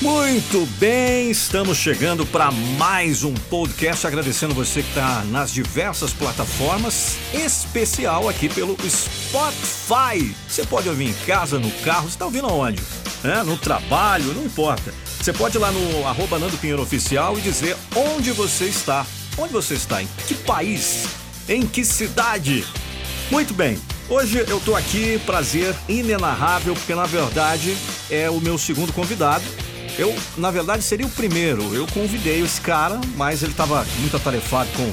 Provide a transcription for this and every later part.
Muito bem, estamos chegando para mais um podcast. Agradecendo você que está nas diversas plataformas, especial aqui pelo Spotify. Você pode ouvir em casa, no carro, você está ouvindo aonde? É, no trabalho, não importa. Você pode ir lá no arroba Nando Pinheiro Oficial e dizer onde você está. Onde você está? Em que país? Em que cidade? Muito bem. Hoje eu tô aqui, prazer inenarrável, porque na verdade é o meu segundo convidado. Eu, na verdade, seria o primeiro. Eu convidei esse cara, mas ele estava muito atarefado com,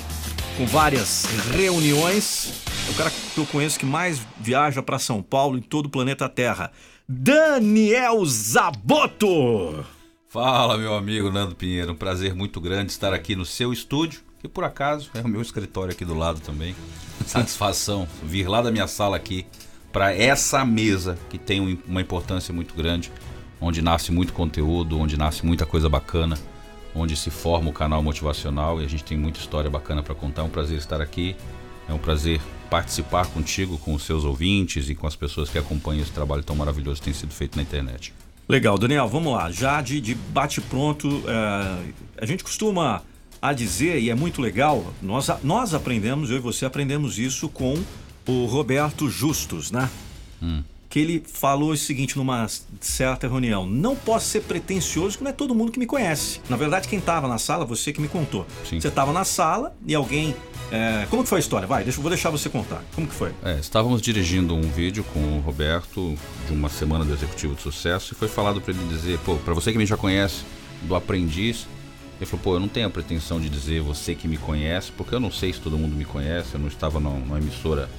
com várias reuniões. É o cara que eu conheço que mais viaja para São Paulo em todo o planeta Terra. Daniel Zaboto! Fala, meu amigo Nando Pinheiro. Um prazer muito grande estar aqui no seu estúdio, que por acaso é o meu escritório aqui do lado também. Satisfação vir lá da minha sala aqui para essa mesa que tem uma importância muito grande onde nasce muito conteúdo, onde nasce muita coisa bacana, onde se forma o canal motivacional e a gente tem muita história bacana para contar. É um prazer estar aqui, é um prazer participar contigo, com os seus ouvintes e com as pessoas que acompanham esse trabalho tão maravilhoso que tem sido feito na internet. Legal, Daniel, vamos lá. Já de, de bate-pronto, é, a gente costuma a dizer, e é muito legal, nós, nós aprendemos, eu e você aprendemos isso com o Roberto Justus, né? Hum que ele falou o seguinte numa certa reunião: não posso ser pretencioso, que não é todo mundo que me conhece. Na verdade, quem estava na sala, você que me contou. Sim. Você estava na sala e alguém. É... Como que foi a história? Vai, deixa, vou deixar você contar. Como que foi? É, estávamos dirigindo um vídeo com o Roberto de uma semana do Executivo de Sucesso e foi falado para ele dizer: pô, para você que me já conhece do aprendiz. Ele falou, pô, eu não tenho a pretensão de dizer você que me conhece, porque eu não sei se todo mundo me conhece, eu não estava numa emissora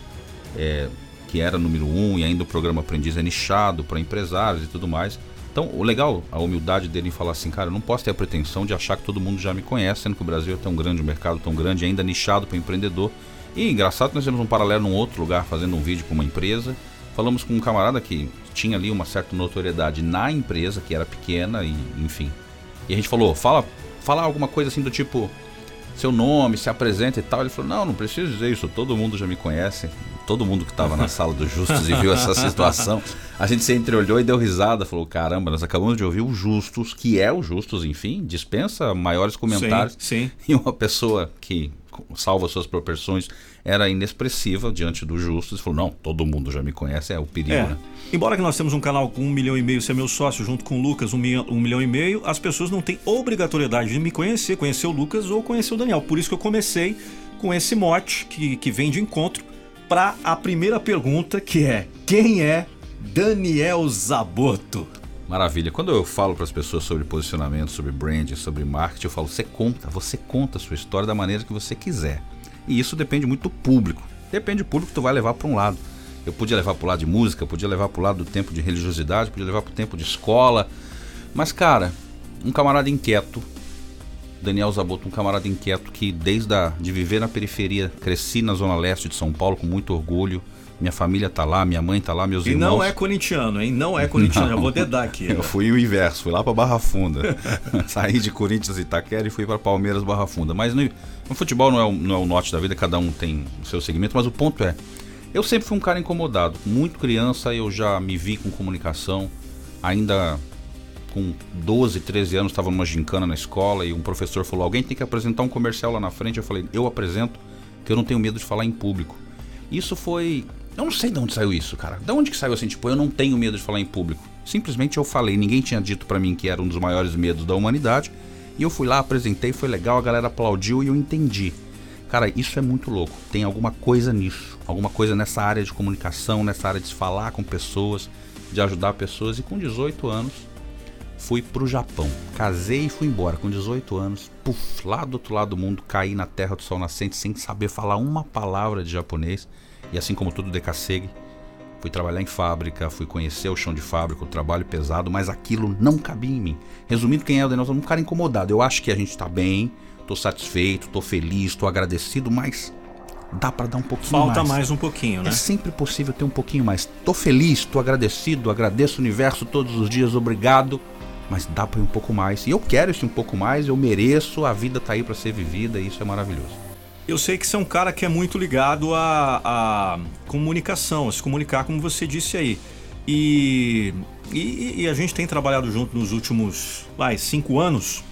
é, que era número um, e ainda o programa Aprendiz é nichado para empresários e tudo mais. Então, o legal, a humildade dele em falar assim, cara, eu não posso ter a pretensão de achar que todo mundo já me conhece, sendo que o Brasil é tão grande, um mercado tão grande, ainda nichado para empreendedor. E engraçado nós temos um paralelo num outro lugar fazendo um vídeo com uma empresa. Falamos com um camarada que tinha ali uma certa notoriedade na empresa, que era pequena, e enfim. E a gente falou, fala, fala alguma coisa assim do tipo, seu nome, se apresenta e tal. Ele falou: Não, não preciso dizer isso, todo mundo já me conhece. Todo mundo que estava na sala dos Justos e viu essa situação. A gente se entreolhou e deu risada. Falou: Caramba, nós acabamos de ouvir o Justus, que é o Justus, enfim, dispensa maiores comentários. Sim, sim. E uma pessoa que salva suas proporções, era inexpressiva diante do justo. Ele falou: não, todo mundo já me conhece, é o perigo, é. né? Embora que nós temos um canal com um milhão e meio, você é meu sócio, junto com o Lucas, um milhão, um milhão e meio, as pessoas não têm obrigatoriedade de me conhecer, conhecer o Lucas ou conhecer o Daniel. Por isso que eu comecei com esse mote que, que vem de encontro para a primeira pergunta, que é: quem é Daniel Zaboto? Maravilha. Quando eu falo para as pessoas sobre posicionamento, sobre branding, sobre marketing, eu falo: você conta, você conta a sua história da maneira que você quiser. E isso depende muito do público. Depende do público que tu vai levar para um lado. Eu podia levar para o lado de música, podia levar para o lado do tempo de religiosidade, podia levar para o tempo de escola. Mas, cara, um camarada inquieto, Daniel Zaboto, um camarada inquieto que desde a, de viver na periferia, cresci na zona leste de São Paulo com muito orgulho, minha família tá lá, minha mãe tá lá, meus e irmãos. E não é corintiano, hein? Não é corintiano, não. eu vou dedar aqui. Eu fui o inverso, fui lá para Barra Funda. Saí de Corinthians e Itaquera e fui para Palmeiras Barra Funda. Mas no, no futebol não é, o, não é o norte da vida, cada um tem o seu segmento, mas o ponto é, eu sempre fui um cara incomodado. Muito criança eu já me vi com comunicação, ainda com 12, 13 anos estava numa gincana na escola e um professor falou: "Alguém tem que apresentar um comercial lá na frente". Eu falei: "Eu apresento, que eu não tenho medo de falar em público". Isso foi eu não sei de onde saiu isso, cara. De onde que saiu assim, tipo, eu não tenho medo de falar em público. Simplesmente eu falei, ninguém tinha dito para mim que era um dos maiores medos da humanidade. E eu fui lá, apresentei, foi legal, a galera aplaudiu e eu entendi. Cara, isso é muito louco. Tem alguma coisa nisso. Alguma coisa nessa área de comunicação, nessa área de falar com pessoas, de ajudar pessoas. E com 18 anos, fui pro Japão. Casei e fui embora. Com 18 anos, puf, lá do outro lado do mundo, caí na terra do sol nascente sem saber falar uma palavra de japonês e assim como todo decassegue, fui trabalhar em fábrica, fui conhecer o chão de fábrica, o trabalho pesado, mas aquilo não cabia em mim. Resumindo, quem é o Daniel, um cara incomodado. Eu acho que a gente está bem, tô satisfeito, tô feliz, tô agradecido, mas dá para dar um pouquinho Falta mais. Falta mais um pouquinho, né? É sempre possível ter um pouquinho mais. Tô feliz, tô agradecido, agradeço o universo todos os dias, obrigado. Mas dá para ir um pouco mais. E eu quero esse um pouco mais, eu mereço, a vida tá aí para ser vivida e isso é maravilhoso. Eu sei que você é um cara que é muito ligado à, à comunicação, a se comunicar, como você disse aí. E, e, e a gente tem trabalhado junto nos últimos vai, cinco anos.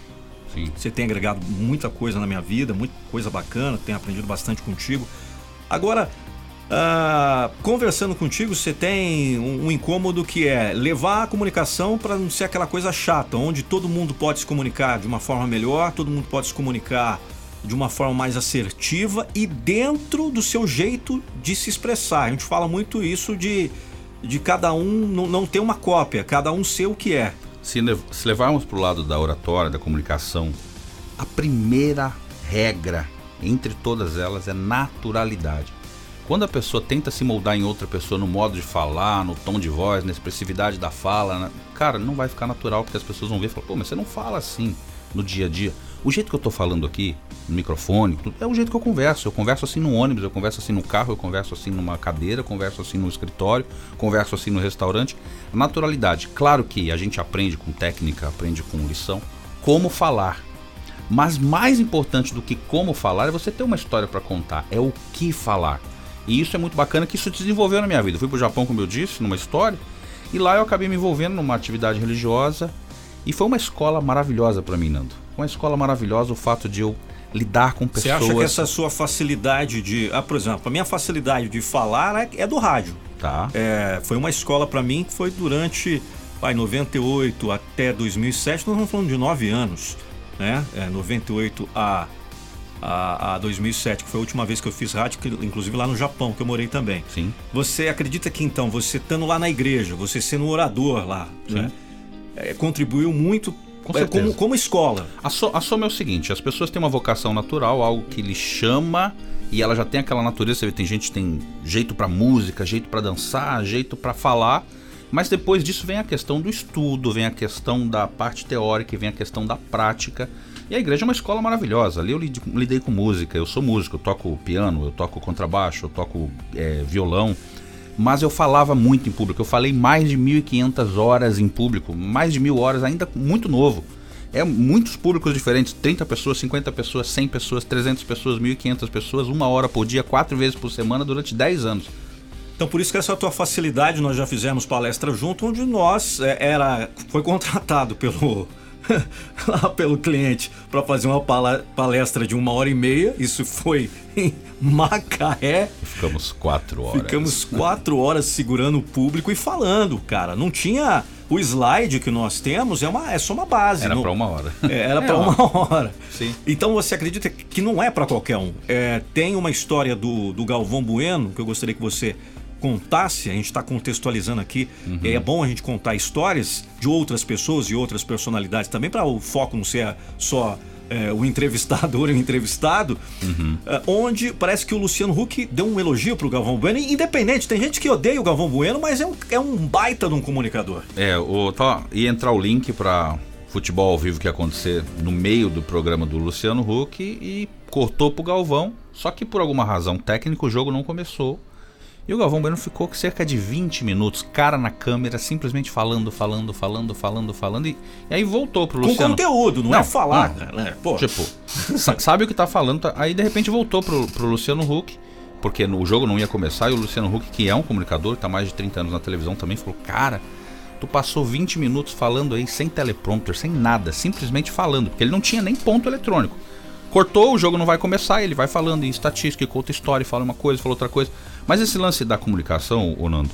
Sim. Você tem agregado muita coisa na minha vida, muita coisa bacana, tenho aprendido bastante contigo. Agora, ah, conversando contigo, você tem um, um incômodo que é levar a comunicação para não ser aquela coisa chata, onde todo mundo pode se comunicar de uma forma melhor, todo mundo pode se comunicar de uma forma mais assertiva e dentro do seu jeito de se expressar. A gente fala muito isso de, de cada um não, não ter uma cópia, cada um ser o que é. Se, se levarmos para o lado da oratória, da comunicação, a primeira regra entre todas elas é naturalidade. Quando a pessoa tenta se moldar em outra pessoa no modo de falar, no tom de voz, na expressividade da fala, né? cara, não vai ficar natural porque as pessoas vão ver e falar, pô, mas você não fala assim no dia a dia. O jeito que eu tô falando aqui, no microfone, é o jeito que eu converso. Eu converso assim no ônibus, eu converso assim no carro, eu converso assim numa cadeira, eu converso assim no escritório, converso assim no restaurante. Naturalidade. Claro que a gente aprende com técnica, aprende com lição, como falar. Mas mais importante do que como falar é você ter uma história para contar, é o que falar. E isso é muito bacana que isso desenvolveu na minha vida. Eu fui pro Japão, como eu disse, numa história, e lá eu acabei me envolvendo numa atividade religiosa e foi uma escola maravilhosa para mim, Nando. Uma escola maravilhosa o fato de eu lidar com pessoas. Você acha que essa sua facilidade de, ah, por exemplo, a minha facilidade de falar é, é do rádio. Tá. É, foi uma escola para mim que foi durante, vai, 98 até 2007, nós estamos falando de nove anos, né? É, 98 a a, a 2007, que foi a última vez que eu fiz rádio, que, inclusive lá no Japão, que eu morei também. Sim. Você acredita que então, você estando lá na igreja, você sendo um orador lá, né, é, contribuiu muito Com é, como, como escola? A, so, a soma é o seguinte: as pessoas têm uma vocação natural, algo que lhe chama e ela já tem aquela natureza. Você vê, tem gente que tem jeito para música, jeito para dançar, jeito para falar. Mas depois disso vem a questão do estudo, vem a questão da parte teórica, vem a questão da prática. E a igreja é uma escola maravilhosa. Ali eu lidei com música, eu sou músico, eu toco piano, eu toco contrabaixo, eu toco é, violão. Mas eu falava muito em público, eu falei mais de 1.500 horas em público, mais de mil horas, ainda muito novo. É muitos públicos diferentes, 30 pessoas, 50 pessoas, 100 pessoas, 300 pessoas, 1.500 pessoas, uma hora por dia, quatro vezes por semana durante 10 anos. Então por isso que essa tua facilidade, nós já fizemos palestra junto, onde nós é, era foi contratado pelo lá pelo cliente para fazer uma palestra de uma hora e meia. Isso foi em Macaé. Ficamos quatro horas. Ficamos quatro horas segurando o público e falando, cara. Não tinha o slide que nós temos é uma é só uma base. Era para uma hora. É, era é, para uma hora. Sim. Então você acredita que não é para qualquer um? É, tem uma história do, do Galvão Bueno que eu gostaria que você contasse, a gente está contextualizando aqui, uhum. é bom a gente contar histórias de outras pessoas e outras personalidades também, para o foco não ser só é, o entrevistador e o entrevistado, uhum. é, onde parece que o Luciano Huck deu um elogio pro Galvão Bueno, independente, tem gente que odeia o Galvão Bueno, mas é um, é um baita de um comunicador. É, o, tá, ia entrar o link para futebol ao vivo que ia acontecer no meio do programa do Luciano Huck e cortou pro Galvão, só que por alguma razão técnica o jogo não começou. E o Galvão Bueno ficou cerca de 20 minutos, cara na câmera, simplesmente falando, falando, falando, falando, falando. E, e aí voltou pro Luciano. Com conteúdo, não, não é falar, não, cara. É, pô. Tipo, sabe o que tá falando, tá, aí de repente voltou pro, pro Luciano Huck, porque no, o jogo não ia começar, e o Luciano Huck, que é um comunicador, tá mais de 30 anos na televisão também, falou: Cara, tu passou 20 minutos falando aí sem teleprompter, sem nada, simplesmente falando, porque ele não tinha nem ponto eletrônico. Cortou, o jogo não vai começar, ele vai falando em estatística, conta história, fala uma coisa, fala outra coisa. Mas esse lance da comunicação, ô Nando,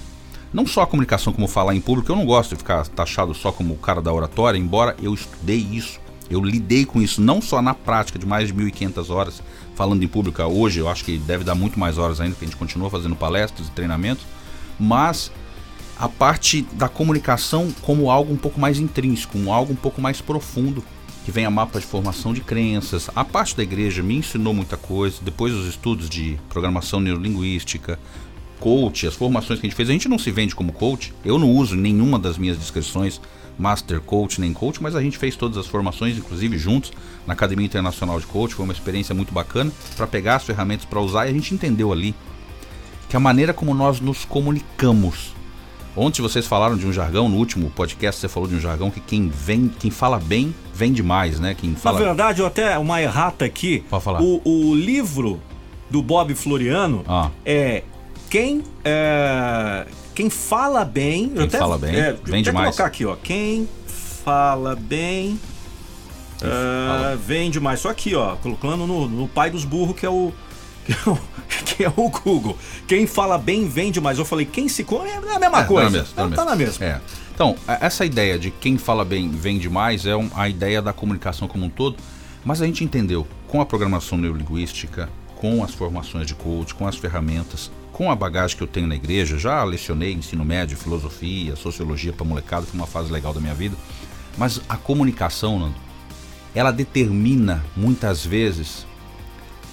não só a comunicação como falar em público, eu não gosto de ficar taxado só como o cara da oratória, embora eu estudei isso, eu lidei com isso não só na prática de mais de 1.500 horas falando em público hoje, eu acho que deve dar muito mais horas ainda, porque a gente continua fazendo palestras e treinamentos, mas a parte da comunicação como algo um pouco mais intrínseco, como algo um pouco mais profundo que vem a mapa de formação de crenças. A parte da igreja me ensinou muita coisa. Depois os estudos de programação neurolinguística, coach, as formações que a gente fez. A gente não se vende como coach. Eu não uso nenhuma das minhas descrições master coach nem coach, mas a gente fez todas as formações, inclusive juntos na Academia Internacional de Coach. Foi uma experiência muito bacana para pegar as ferramentas para usar e a gente entendeu ali que a maneira como nós nos comunicamos Ontem vocês falaram de um jargão, no último podcast você falou de um jargão que quem vem, quem fala bem, vende mais, né? Quem fala... Na verdade, até uma errata aqui. Pode falar. O, o livro do Bob Floriano ah. é quem é, quem fala bem. Quem até, fala bem, é, vem até demais. colocar aqui, ó. Quem fala bem. Uh, vem demais. Só aqui, ó, colocando no, no pai dos burros, que é o. Que é o, é Google. Quem fala bem vem demais. Eu falei, quem se come é a mesma É, coisa. Tá na mesma. Tá na tá na mesma. É. Então, a- essa ideia de quem fala bem vem demais é um- a ideia da comunicação como um todo, mas a gente entendeu com a programação neurolinguística, com as formações de coach, com as ferramentas, com a bagagem que eu tenho na igreja, já lecionei ensino médio, filosofia, sociologia para molecada, foi uma fase legal da minha vida, mas a comunicação, Nando, ela determina muitas vezes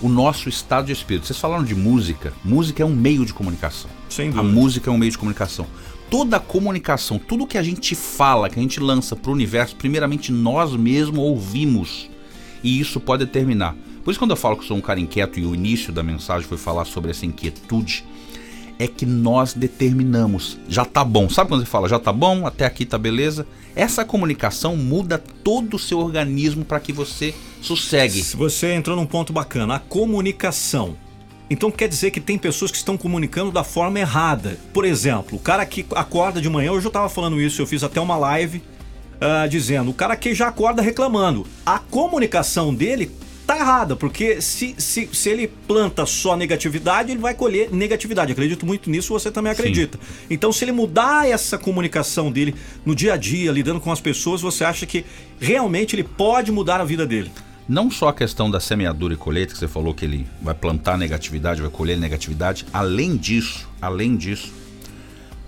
o nosso estado de espírito. Vocês falaram de música, música é um meio de comunicação. Sem A dúvida. música é um meio de comunicação. Toda a comunicação, tudo que a gente fala, que a gente lança para o universo, primeiramente nós mesmos ouvimos. E isso pode determinar. Por isso, quando eu falo que sou um cara inquieto e o início da mensagem foi falar sobre essa inquietude, é que nós determinamos. Já tá bom. Sabe quando você fala já tá bom, até aqui tá beleza? Essa comunicação muda todo o seu organismo para que você sossegue. Se Você entrou num ponto bacana, a comunicação. Então quer dizer que tem pessoas que estão comunicando da forma errada. Por exemplo, o cara que acorda de manhã, hoje eu estava falando isso, eu fiz até uma live ah, dizendo, o cara que já acorda reclamando. A comunicação dele tá errada, porque se, se, se ele planta só negatividade, ele vai colher negatividade. Acredito muito nisso, você também acredita. Então, se ele mudar essa comunicação dele no dia a dia, lidando com as pessoas, você acha que realmente ele pode mudar a vida dele? Não só a questão da semeadura e colheita, que você falou que ele vai plantar negatividade, vai colher negatividade. Além disso, além disso,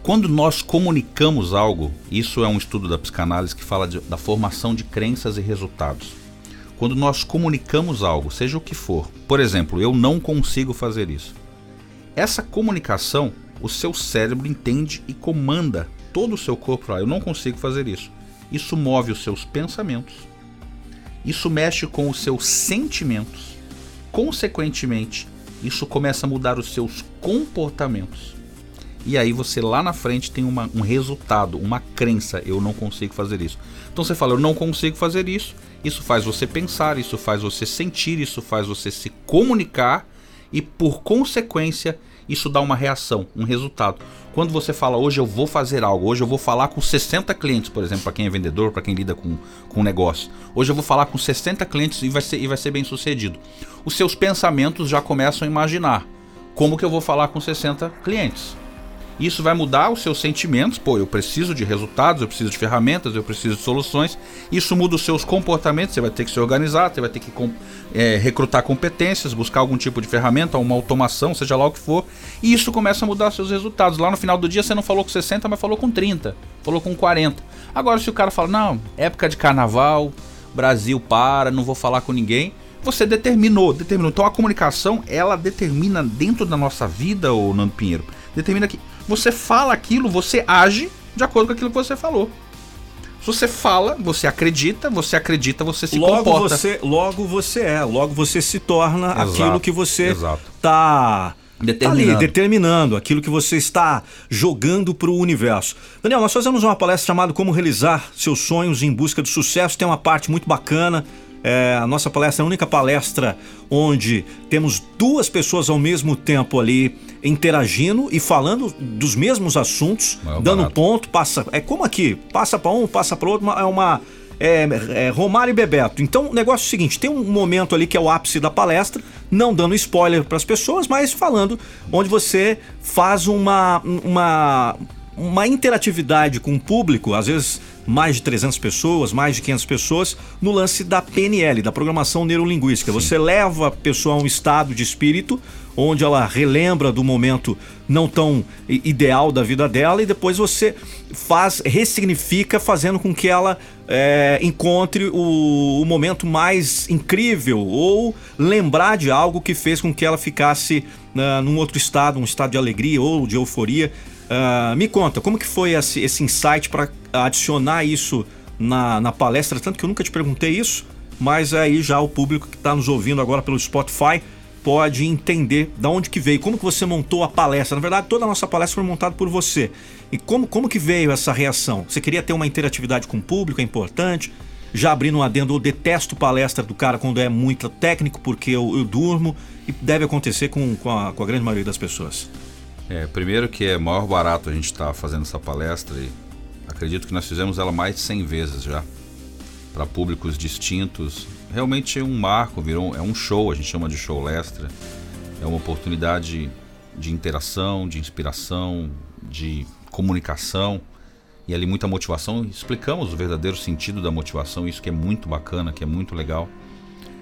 quando nós comunicamos algo, isso é um estudo da psicanálise que fala de- da formação de crenças e resultados. Quando nós comunicamos algo, seja o que for, por exemplo, eu não consigo fazer isso. Essa comunicação, o seu cérebro entende e comanda todo o seu corpo. Fala, eu não consigo fazer isso. Isso move os seus pensamentos, isso mexe com os seus sentimentos. Consequentemente, isso começa a mudar os seus comportamentos. E aí você lá na frente tem uma- um resultado, uma crença, eu não consigo fazer isso. Então você fala, eu não consigo fazer isso. Isso faz você pensar, isso faz você sentir, isso faz você se comunicar e por consequência isso dá uma reação, um resultado. Quando você fala hoje eu vou fazer algo, hoje eu vou falar com 60 clientes, por exemplo, para quem é vendedor, para quem lida com, com negócio. Hoje eu vou falar com 60 clientes e vai ser, e vai ser bem sucedido. Os seus pensamentos já começam a imaginar como que eu vou falar com 60 clientes. Isso vai mudar os seus sentimentos. Pô, eu preciso de resultados, eu preciso de ferramentas, eu preciso de soluções. Isso muda os seus comportamentos. Você vai ter que se organizar, você vai ter que é, recrutar competências, buscar algum tipo de ferramenta, uma automação, seja lá o que for. E isso começa a mudar seus resultados. Lá no final do dia você não falou com 60, mas falou com 30, falou com 40. Agora, se o cara fala, não, época de carnaval, Brasil para, não vou falar com ninguém. Você determinou, determinou. Então a comunicação, ela determina dentro da nossa vida, ô Nando Pinheiro, determina que você fala aquilo, você age de acordo com aquilo que você falou. Se você fala, você acredita, você acredita, você se logo comporta. você, logo você é, logo você se torna Exato, aquilo que você exato. tá Determinando. tá ali, determinando aquilo que você está jogando para o universo. Daniel, nós fazemos uma palestra chamada Como Realizar Seus Sonhos em Busca do Sucesso. Tem uma parte muito bacana. É, a nossa palestra é a única palestra onde temos duas pessoas ao mesmo tempo ali interagindo e falando dos mesmos assuntos, É dando barato. ponto, passa. É como aqui, passa para um, passa para outro, é uma é, é, Romário e Bebeto. Então, o negócio é o seguinte: tem um momento ali que é o ápice da palestra, não dando spoiler para as pessoas, mas falando onde você faz uma, uma, uma interatividade com o público, às vezes mais de 300 pessoas, mais de 500 pessoas, no lance da PNL, da programação neurolinguística. Você leva a pessoa a um estado de espírito onde ela relembra do momento não tão ideal da vida dela e depois você faz, ressignifica, fazendo com que ela é, encontre o, o momento mais incrível ou lembrar de algo que fez com que ela ficasse ah, num outro estado, um estado de alegria ou de euforia. Ah, me conta, como que foi esse, esse insight para adicionar isso na, na palestra? Tanto que eu nunca te perguntei isso, mas aí já o público que está nos ouvindo agora pelo Spotify pode entender da onde que veio, como que você montou a palestra. Na verdade, toda a nossa palestra foi montada por você. E como, como que veio essa reação? Você queria ter uma interatividade com o público, é importante. Já abrindo um adendo, eu detesto palestra do cara quando é muito técnico, porque eu, eu durmo e deve acontecer com, com, a, com a grande maioria das pessoas. É, primeiro que é maior barato a gente estar tá fazendo essa palestra e acredito que nós fizemos ela mais de 100 vezes já para públicos distintos. Realmente é um marco, virou é um show, a gente chama de show lestra. É uma oportunidade de interação, de inspiração, de comunicação e ali muita motivação. Explicamos o verdadeiro sentido da motivação, isso que é muito bacana, que é muito legal.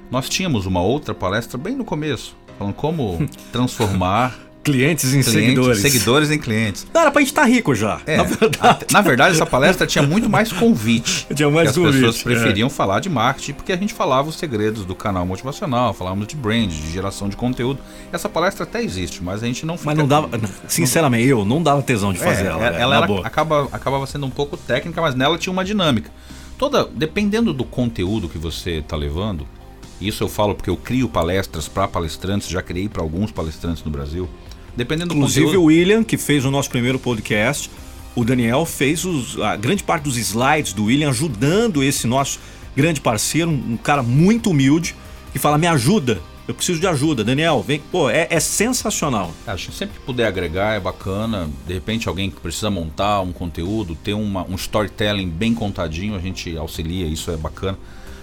Nós tínhamos uma outra palestra bem no começo, falando como transformar Clientes em clientes, seguidores. Seguidores em clientes. Não, era pra gente estar tá rico já. É, na, verdade. na verdade, essa palestra tinha muito mais convite. tinha mais que as pessoas preferiam é. falar de marketing, porque a gente falava os segredos do canal motivacional, falávamos de brand, de geração de conteúdo. Essa palestra até existe, mas a gente não Mas não dava, sinceramente, eu não dava tesão de fazer é, ela. Ela, ela era, acaba, acabava sendo um pouco técnica, mas nela tinha uma dinâmica. Toda, dependendo do conteúdo que você está levando, isso eu falo porque eu crio palestras para palestrantes, já criei para alguns palestrantes no Brasil. Dependendo Inclusive do conteúdo. o William, que fez o nosso primeiro podcast, o Daniel fez os, a grande parte dos slides do William, ajudando esse nosso grande parceiro, um, um cara muito humilde, que fala: me ajuda, eu preciso de ajuda. Daniel, vem. Pô, é, é sensacional. Acho que sempre puder agregar é bacana. De repente, alguém que precisa montar um conteúdo, ter uma, um storytelling bem contadinho, a gente auxilia, isso é bacana.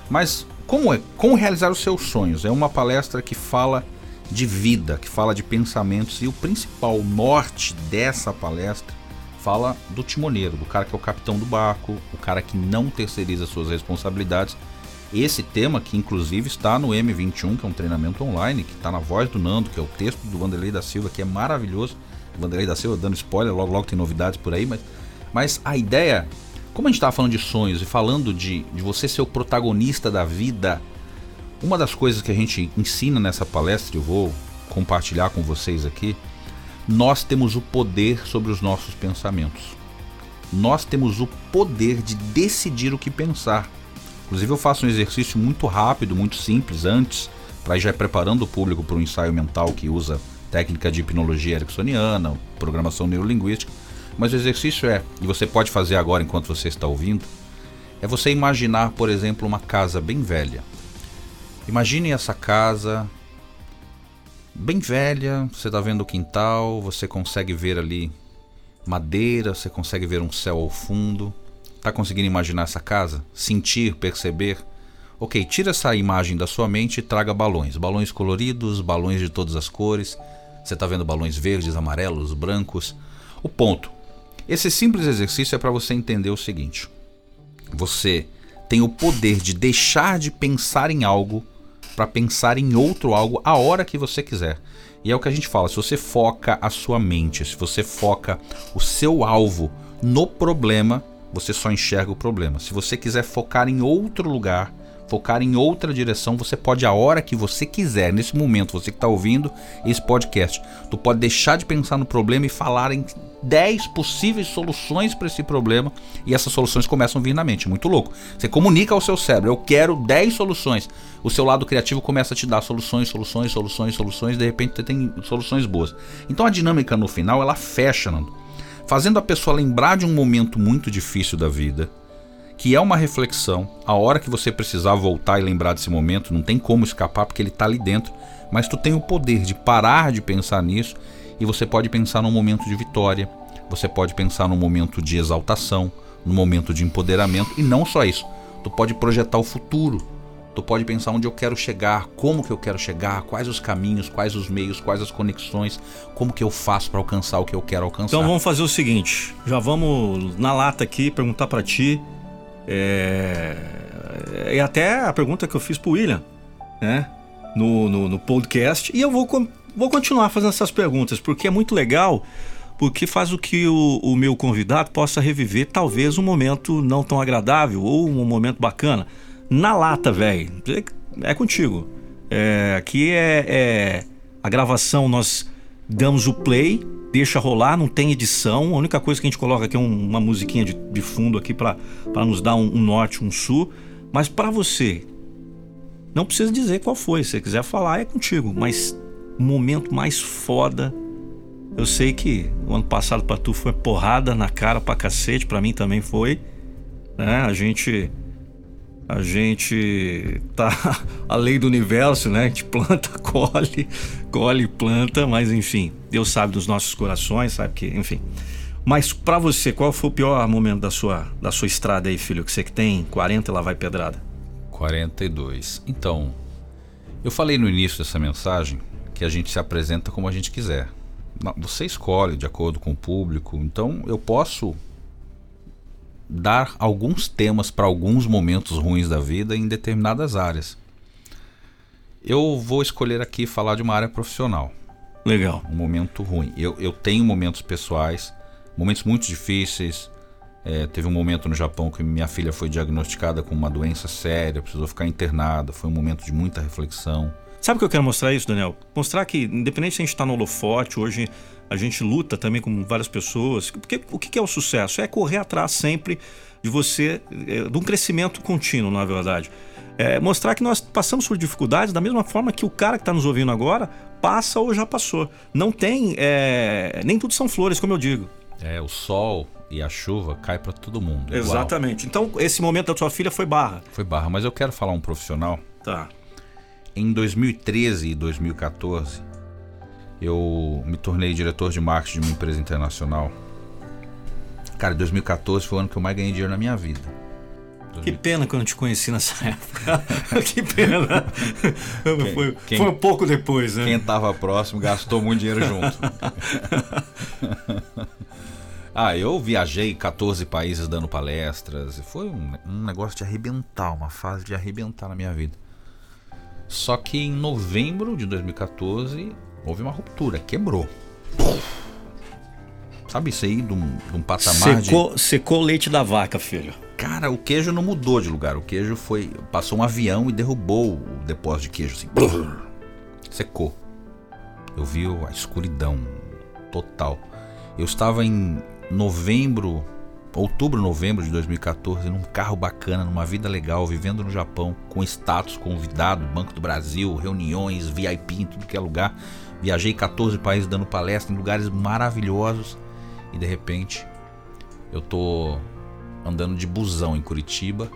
Mas como é? Como realizar os seus sonhos? É uma palestra que fala de vida, que fala de pensamentos e o principal norte dessa palestra fala do timoneiro, do cara que é o capitão do barco, o cara que não terceiriza suas responsabilidades. Esse tema que inclusive está no M21, que é um treinamento online, que está na voz do Nando, que é o texto do Vanderlei da Silva, que é maravilhoso. Vanderlei da Silva dando spoiler, logo logo tem novidades por aí, mas, mas a ideia, como a gente estava falando de sonhos e falando de, de você ser o protagonista da vida, uma das coisas que a gente ensina nessa palestra, eu vou compartilhar com vocês aqui, nós temos o poder sobre os nossos pensamentos. Nós temos o poder de decidir o que pensar. Inclusive, eu faço um exercício muito rápido, muito simples antes, para ir já preparando o público para um ensaio mental que usa técnica de hipnologia ericksoniana, programação neurolinguística. Mas o exercício é, e você pode fazer agora enquanto você está ouvindo, é você imaginar, por exemplo, uma casa bem velha Imagine essa casa bem velha, você está vendo o quintal, você consegue ver ali madeira, você consegue ver um céu ao fundo. Está conseguindo imaginar essa casa? Sentir, perceber? Ok, tira essa imagem da sua mente e traga balões. Balões coloridos, balões de todas as cores. Você está vendo balões verdes, amarelos, brancos. O ponto. Esse simples exercício é para você entender o seguinte: você tem o poder de deixar de pensar em algo para pensar em outro algo a hora que você quiser. E é o que a gente fala, se você foca a sua mente, se você foca o seu alvo no problema, você só enxerga o problema. Se você quiser focar em outro lugar, focar em outra direção, você pode a hora que você quiser, nesse momento, você que está ouvindo esse podcast, tu pode deixar de pensar no problema e falar em 10 possíveis soluções para esse problema e essas soluções começam a vir na mente. Muito louco. Você comunica ao seu cérebro, eu quero 10 soluções. O seu lado criativo começa a te dar soluções, soluções, soluções, soluções, de repente você tem soluções boas. Então a dinâmica no final, ela fecha, Nando, fazendo a pessoa lembrar de um momento muito difícil da vida, que é uma reflexão, a hora que você precisar voltar e lembrar desse momento, não tem como escapar porque ele está ali dentro, mas tu tem o poder de parar de pensar nisso e você pode pensar num momento de vitória, você pode pensar num momento de exaltação, num momento de empoderamento e não só isso. Tu pode projetar o futuro. Tu pode pensar onde eu quero chegar, como que eu quero chegar, quais os caminhos, quais os meios, quais as conexões, como que eu faço para alcançar o que eu quero alcançar. Então vamos fazer o seguinte, já vamos na lata aqui perguntar para ti é... E até a pergunta que eu fiz pro William, né? No, no, no podcast. E eu vou vou continuar fazendo essas perguntas, porque é muito legal, porque faz o que o, o meu convidado possa reviver talvez um momento não tão agradável ou um momento bacana. Na lata, velho. É contigo. É, aqui é, é, a gravação, nós damos o play, deixa rolar, não tem edição. A única coisa que a gente coloca aqui é um, uma musiquinha de, de fundo aqui para nos dar um, um norte, um sul. Mas para você, não precisa dizer qual foi. Se você quiser falar, é contigo. Mas momento mais foda. Eu sei que o ano passado para tu foi porrada na cara pra cacete, para mim também foi. Né? A gente A gente tá a lei do universo, né? A gente planta, colhe, colhe, planta, mas enfim, Deus sabe dos nossos corações, sabe que, enfim. Mas para você, qual foi o pior momento da sua, da sua estrada aí, filho? Que você que tem 40 e lá vai pedrada. 42. Então, eu falei no início dessa mensagem que a gente se apresenta como a gente quiser. Você escolhe de acordo com o público, então eu posso dar alguns temas para alguns momentos ruins da vida em determinadas áreas. Eu vou escolher aqui falar de uma área profissional. Legal. Um momento ruim. Eu, eu tenho momentos pessoais, momentos muito difíceis. É, teve um momento no Japão que minha filha foi diagnosticada com uma doença séria, precisou ficar internada. Foi um momento de muita reflexão. Sabe o que eu quero mostrar isso, Daniel? Mostrar que, independente se a gente está no holofote, hoje a gente luta também com várias pessoas. Porque o que é o sucesso? É correr atrás sempre de você, é, de um crescimento contínuo, na verdade. É mostrar que nós passamos por dificuldades da mesma forma que o cara que está nos ouvindo agora passa ou já passou. Não tem. É, nem tudo são flores, como eu digo. É, o sol e a chuva cai para todo mundo. Exatamente. Então, esse momento da sua filha foi barra. Foi barra, mas eu quero falar um profissional. Tá. Em 2013 e 2014, eu me tornei diretor de marketing de uma empresa internacional. Cara, 2014 foi o ano que eu mais ganhei dinheiro na minha vida. Que pena que eu não te conheci nessa época. que pena. Quem, foi, quem, foi um pouco depois, né? Quem estava próximo gastou muito dinheiro junto. ah, eu viajei 14 países dando palestras. Foi um, um negócio de arrebentar, uma fase de arrebentar na minha vida. Só que em novembro de 2014 houve uma ruptura, quebrou. Sabe isso aí de um, de um patamar secou, de... Secou o leite da vaca, filho. Cara, o queijo não mudou de lugar. O queijo foi... Passou um avião e derrubou o depósito de queijo, assim. Secou. Eu vi a escuridão total. Eu estava em novembro outubro, novembro de 2014, num carro bacana, numa vida legal, vivendo no Japão, com status, convidado, Banco do Brasil, reuniões, VIP em tudo que é lugar. Viajei 14 países dando palestra em lugares maravilhosos e de repente eu tô andando de busão em Curitiba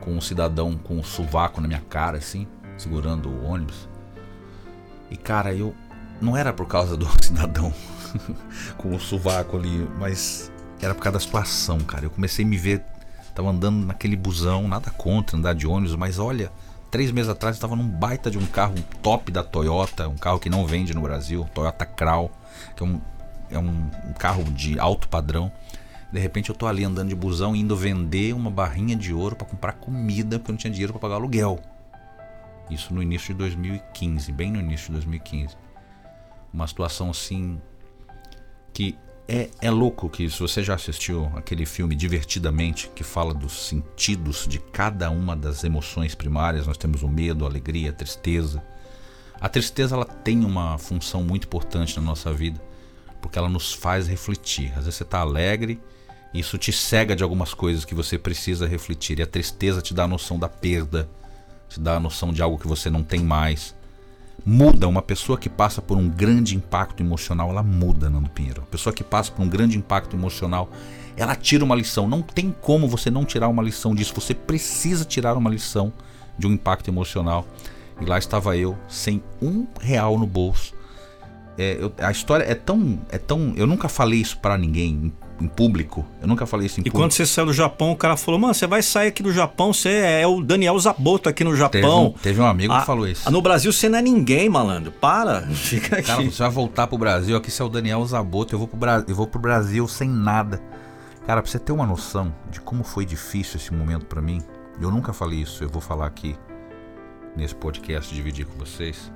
com um cidadão com um sovaco na minha cara assim, segurando o ônibus. E cara, eu não era por causa do cidadão com o sovaco ali, mas era por causa da situação, cara. Eu comecei a me ver, tava andando naquele busão, nada contra andar de ônibus, mas olha, três meses atrás eu tava num baita de um carro top da Toyota, um carro que não vende no Brasil, Toyota Crown, que é um, é um carro de alto padrão. De repente eu tô ali andando de busão indo vender uma barrinha de ouro para comprar comida porque eu não tinha dinheiro para pagar aluguel. Isso no início de 2015, bem no início de 2015. Uma situação assim que é, é louco que se você já assistiu aquele filme Divertidamente, que fala dos sentidos de cada uma das emoções primárias, nós temos o medo, a alegria, a tristeza. A tristeza ela tem uma função muito importante na nossa vida, porque ela nos faz refletir. Às vezes você está alegre, isso te cega de algumas coisas que você precisa refletir. E a tristeza te dá a noção da perda, te dá a noção de algo que você não tem mais muda. Uma pessoa que passa por um grande impacto emocional, ela muda, Nando Pinheiro. A pessoa que passa por um grande impacto emocional, ela tira uma lição. Não tem como você não tirar uma lição disso. Você precisa tirar uma lição de um impacto emocional. E lá estava eu, sem um real no bolso. É, eu, a história é tão, é tão. Eu nunca falei isso para ninguém em público. Eu nunca falei isso em e público. E quando você saiu do Japão, o cara falou: Mano, você vai sair aqui do Japão, você é o Daniel Zaboto aqui no Japão. Teve um, teve um amigo a, que falou isso. No Brasil você não é ninguém, malandro. Para, fica aqui. Cara, você vai voltar pro Brasil, aqui você é o Daniel Zaboto, eu vou pro, Bra eu vou pro Brasil sem nada. Cara, pra você ter uma noção de como foi difícil esse momento para mim, eu nunca falei isso, eu vou falar aqui nesse podcast, dividir com vocês.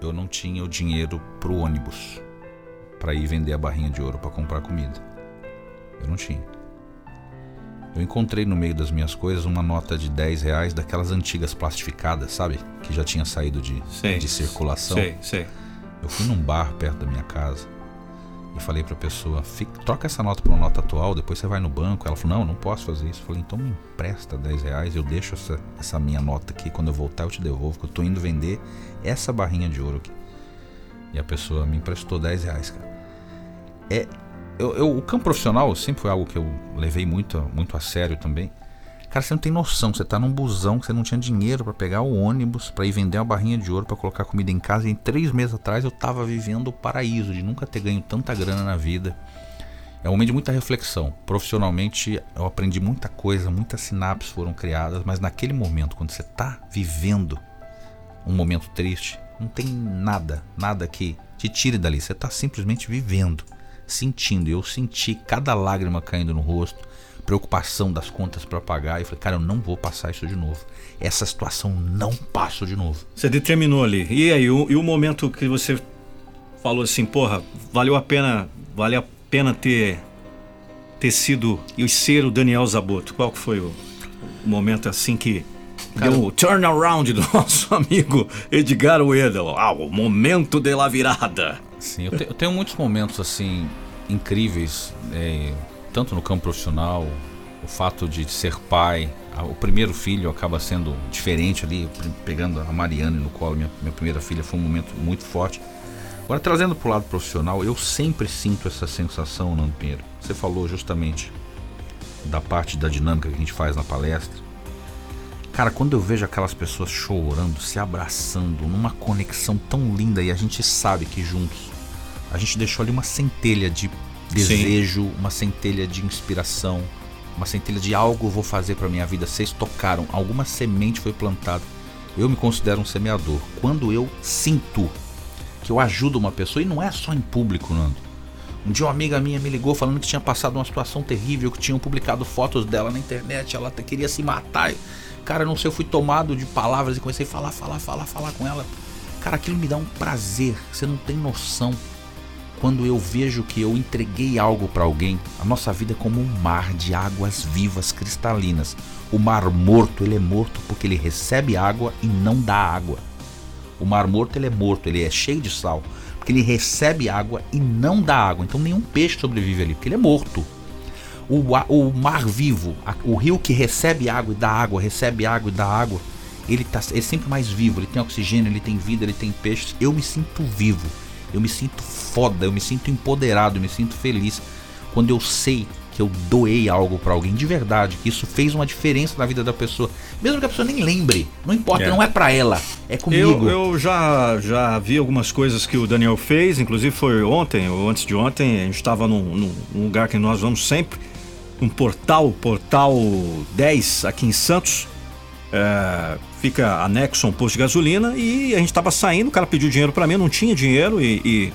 Eu não tinha o dinheiro pro ônibus para ir vender a barrinha de ouro para comprar comida. Eu não tinha. Eu encontrei no meio das minhas coisas uma nota de 10 reais daquelas antigas plastificadas, sabe? Que já tinha saído de, sei, de circulação. Sei, sei. Eu fui num bar perto da minha casa e falei pra pessoa: troca essa nota por uma nota atual, depois você vai no banco. Ela falou: não, não posso fazer isso. Eu falei: então me empresta 10 reais, eu deixo essa, essa minha nota aqui. Quando eu voltar, eu te devolvo, que eu tô indo vender essa barrinha de ouro aqui. E a pessoa me emprestou 10 reais, cara. É eu, eu, o campo profissional sempre foi algo que eu levei muito, muito a sério também. Cara, você não tem noção. Você tá num busão que você não tinha dinheiro para pegar o ônibus, para ir vender uma barrinha de ouro para colocar comida em casa. E três meses atrás eu tava vivendo o paraíso de nunca ter ganho tanta grana na vida. É um momento de muita reflexão. Profissionalmente eu aprendi muita coisa, muitas sinapses foram criadas, mas naquele momento, quando você tá vivendo um momento triste, não tem nada, nada que te tire dali. Você tá simplesmente vivendo, sentindo. Eu senti cada lágrima caindo no rosto preocupação das contas para pagar. E falei, cara, eu não vou passar isso de novo. Essa situação não passo de novo. Você determinou ali. E aí, o, e o momento que você falou assim, porra, valeu a pena, valeu a pena ter ter sido e ser o Daniel Zaboto. Qual que foi o, o momento assim que Cara, deu o turnaround do nosso amigo Edgar Wedel? Ah, o momento de la virada. Sim, eu, te, eu tenho muitos momentos assim incríveis. É, tanto no campo profissional, o fato de ser pai, o primeiro filho acaba sendo diferente ali, pegando a Mariane no colo, minha, minha primeira filha, foi um momento muito forte. Agora, trazendo para o lado profissional, eu sempre sinto essa sensação, Nando Pinheiro. Você falou justamente da parte da dinâmica que a gente faz na palestra. Cara, quando eu vejo aquelas pessoas chorando, se abraçando, numa conexão tão linda e a gente sabe que juntos a gente deixou ali uma centelha de desejo, Sim. uma centelha de inspiração, uma centelha de algo vou fazer para minha vida. Vocês tocaram, alguma semente foi plantada. Eu me considero um semeador. Quando eu sinto que eu ajudo uma pessoa, e não é só em público, Nando. Um dia uma amiga minha me ligou falando que tinha passado uma situação terrível, que tinham publicado fotos dela na internet, ela até queria se matar. Cara, não sei, eu fui tomado de palavras e comecei a falar, falar, falar, falar com ela. Cara, aquilo me dá um prazer, você não tem noção quando eu vejo que eu entreguei algo para alguém, a nossa vida é como um mar de águas vivas cristalinas. O mar morto, ele é morto porque ele recebe água e não dá água. O mar morto, ele é morto, ele é cheio de sal, porque ele recebe água e não dá água. Então nenhum peixe sobrevive ali, porque ele é morto. O, o mar vivo, o rio que recebe água e dá água, recebe água e dá água, ele, tá, ele é sempre mais vivo, ele tem oxigênio, ele tem vida, ele tem peixes. Eu me sinto vivo eu me sinto foda, eu me sinto empoderado, eu me sinto feliz quando eu sei que eu doei algo para alguém de verdade, que isso fez uma diferença na vida da pessoa, mesmo que a pessoa nem lembre, não importa, é. não é para ela, é comigo. Eu, eu, já já vi algumas coisas que o Daniel fez, inclusive foi ontem ou antes de ontem, a gente estava num, num, lugar que nós vamos sempre, um portal, portal 10 aqui em Santos, é, fica anexo a um posto de gasolina e a gente estava saindo, o cara pediu dinheiro para mim, não tinha dinheiro e,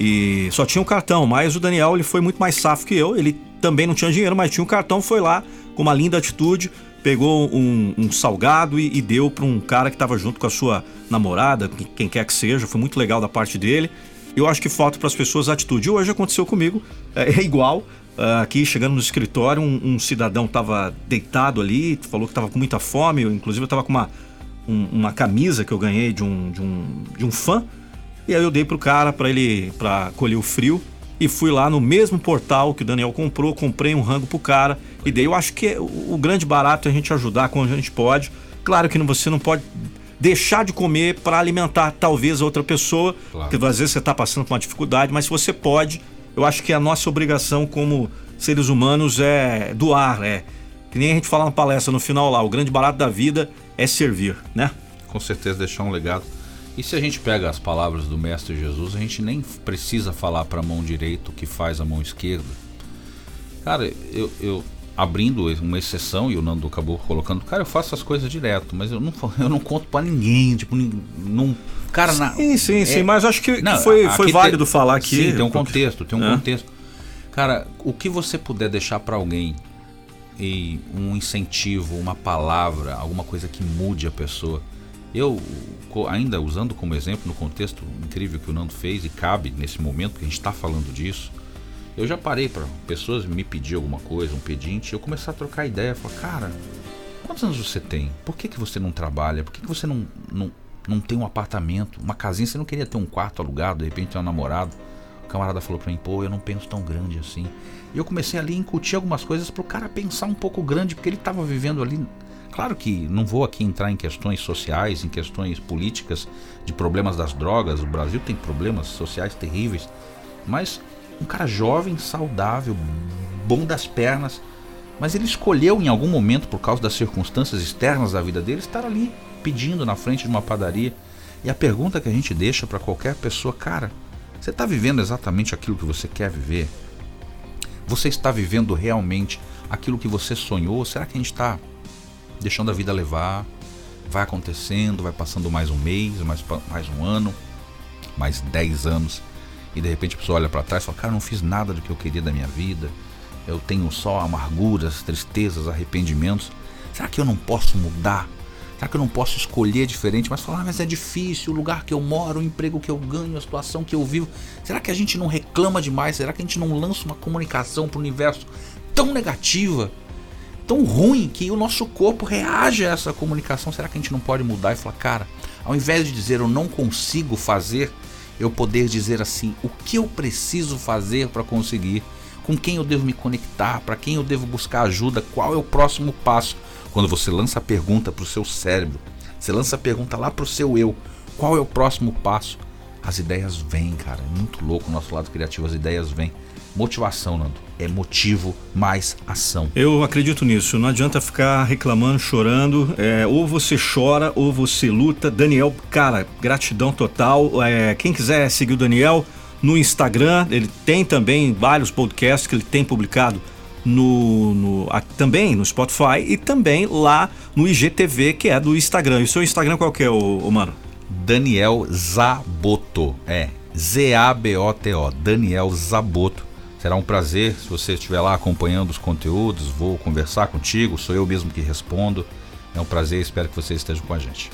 e, e, só tinha um cartão. Mas o Daniel ele foi muito mais safo que eu, ele também não tinha dinheiro, mas tinha um cartão, foi lá com uma linda atitude, pegou um, um salgado e, e deu para um cara que estava junto com a sua namorada, quem quer que seja, foi muito legal da parte dele. Eu acho que falta para as pessoas atitude. Hoje aconteceu comigo, é, é igual. Uh, aqui chegando no escritório, um, um cidadão estava deitado ali, falou que estava com muita fome. Eu, inclusive, eu estava com uma, um, uma camisa que eu ganhei de um, de um, de um fã. E aí eu dei pro cara para ele para colher o frio e fui lá no mesmo portal que o Daniel comprou, comprei um rango pro cara e dei. Eu acho que o, o grande barato é a gente ajudar quando a gente pode. Claro que você não pode deixar de comer para alimentar talvez outra pessoa, claro. que às vezes você está passando por uma dificuldade, mas se você pode, eu acho que a nossa obrigação como seres humanos é doar, é que nem a gente fala na palestra no final lá, o grande barato da vida é servir, né? Com certeza deixar um legado. E se a gente pega as palavras do Mestre Jesus, a gente nem precisa falar para a mão direita o que faz a mão esquerda. Cara, eu, eu abrindo uma exceção e o Nando acabou colocando, cara, eu faço as coisas direto, mas eu não, eu não conto para ninguém, tipo, não, cara, sim, na, sim, é, sim, mas acho que, não, foi, foi válido falar aqui. Sim, tem um contexto, tem um é. contexto. Cara, o que você puder deixar para alguém e um incentivo, uma palavra, alguma coisa que mude a pessoa. Eu, ainda usando como exemplo no contexto incrível que o Nando fez e cabe nesse momento que a gente está falando disso, eu já parei para pessoas me pedir alguma coisa, um pedinte, eu começar a trocar ideia, falar, cara, quantos anos você tem? Por que, que você não trabalha? Por que, que você não, não, não tem um apartamento, uma casinha? Você não queria ter um quarto alugado, de repente ter um namorado? O camarada falou para mim, pô, eu não penso tão grande assim. E eu comecei ali a incutir algumas coisas para o cara pensar um pouco grande, porque ele estava vivendo ali. Claro que não vou aqui entrar em questões sociais, em questões políticas, de problemas das drogas. O Brasil tem problemas sociais terríveis. Mas um cara jovem, saudável, bom das pernas, Mas ele escolheu em algum momento, por causa das circunstâncias externas da vida dele, estar ali pedindo na frente de uma padaria. E a pergunta que a gente deixa para qualquer pessoa, cara, você está vivendo exatamente aquilo que você quer viver? Você está vivendo realmente aquilo que você sonhou? Será que a gente está deixando a vida levar? Vai acontecendo, vai passando mais um mês, mais, mais um ano, mais dez anos, e de repente a pessoa olha para trás e fala: Cara, não fiz nada do que eu queria da minha vida, eu tenho só amarguras, tristezas, arrependimentos. Será que eu não posso mudar? Será que eu não posso escolher diferente? Mas falar, ah, mas é difícil, o lugar que eu moro, o emprego que eu ganho, a situação que eu vivo. Será que a gente não reclama demais? Será que a gente não lança uma comunicação para o universo tão negativa, tão ruim, que o nosso corpo reage a essa comunicação? Será que a gente não pode mudar e falar, cara, ao invés de dizer eu não consigo fazer, eu poder dizer assim, o que eu preciso fazer para conseguir? Com quem eu devo me conectar? Para quem eu devo buscar ajuda? Qual é o próximo passo? Quando você lança a pergunta para o seu cérebro, você lança a pergunta lá para o seu eu: qual é o próximo passo? As ideias vêm, cara. É muito louco o nosso lado criativo, as ideias vêm. Motivação, Nando. É motivo mais ação. Eu acredito nisso. Não adianta ficar reclamando, chorando. É, ou você chora ou você luta. Daniel, cara, gratidão total. É, quem quiser seguir o Daniel no Instagram, ele tem também vários podcasts que ele tem publicado no, no a, também no Spotify e também lá no IGTV, que é do Instagram. E o seu Instagram qual que é, o, o mano? Daniel Zaboto. É, Z-A-B-O-T-O. Daniel Zaboto. Será um prazer se você estiver lá acompanhando os conteúdos. Vou conversar contigo, sou eu mesmo que respondo. É um prazer, espero que vocês estejam com a gente.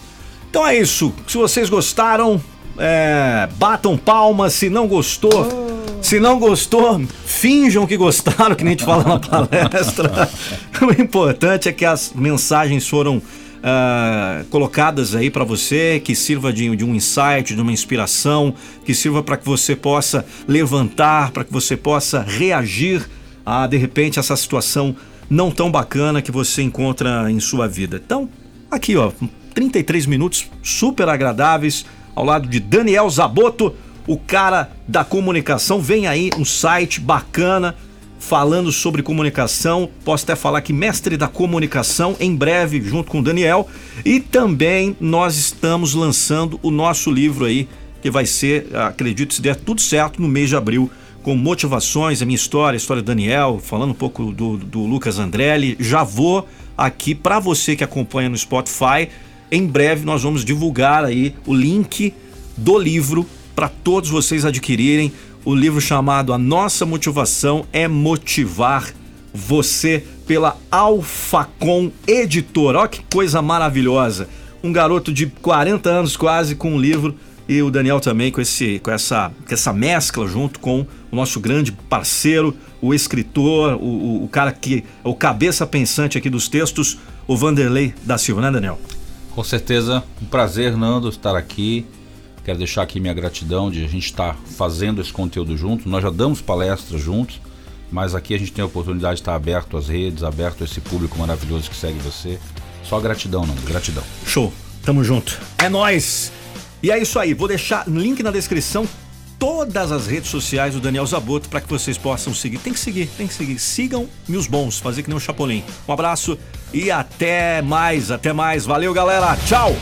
Então é isso. Se vocês gostaram, é, batam palmas. Se não gostou, oh. Se não gostou, finjam que gostaram, que nem gente fala na palestra. o importante é que as mensagens foram uh, colocadas aí para você, que sirva de, de um insight, de uma inspiração, que sirva para que você possa levantar, para que você possa reagir a, de repente, essa situação não tão bacana que você encontra em sua vida. Então, aqui ó, 33 minutos super agradáveis ao lado de Daniel Zaboto o cara da comunicação. Vem aí um site bacana falando sobre comunicação. Posso até falar que mestre da comunicação em breve, junto com o Daniel. E também nós estamos lançando o nosso livro aí, que vai ser, acredito, se der tudo certo, no mês de abril. Com motivações, a minha história, a história do Daniel, falando um pouco do, do Lucas Andrelli. Já vou aqui para você que acompanha no Spotify. Em breve nós vamos divulgar aí o link do livro para todos vocês adquirirem o livro chamado A Nossa Motivação é Motivar Você pela Alfacom Editora. Olha que coisa maravilhosa. Um garoto de 40 anos quase com um livro e o Daniel também com, esse, com, essa, com essa mescla junto com o nosso grande parceiro, o escritor, o, o, o cara que é o cabeça pensante aqui dos textos, o Vanderlei da Silva, né, Daniel? Com certeza, um prazer, Nando, estar aqui Quero deixar aqui minha gratidão de a gente estar tá fazendo esse conteúdo junto. Nós já damos palestras juntos, mas aqui a gente tem a oportunidade de estar aberto às redes, aberto a esse público maravilhoso que segue você. Só gratidão, Nando, gratidão. Show, tamo junto. É nós. E é isso aí, vou deixar link na descrição todas as redes sociais do Daniel Zaboto para que vocês possam seguir. Tem que seguir, tem que seguir. Sigam meus bons, fazer que nem o Chapolin. Um abraço e até mais, até mais. Valeu, galera. Tchau.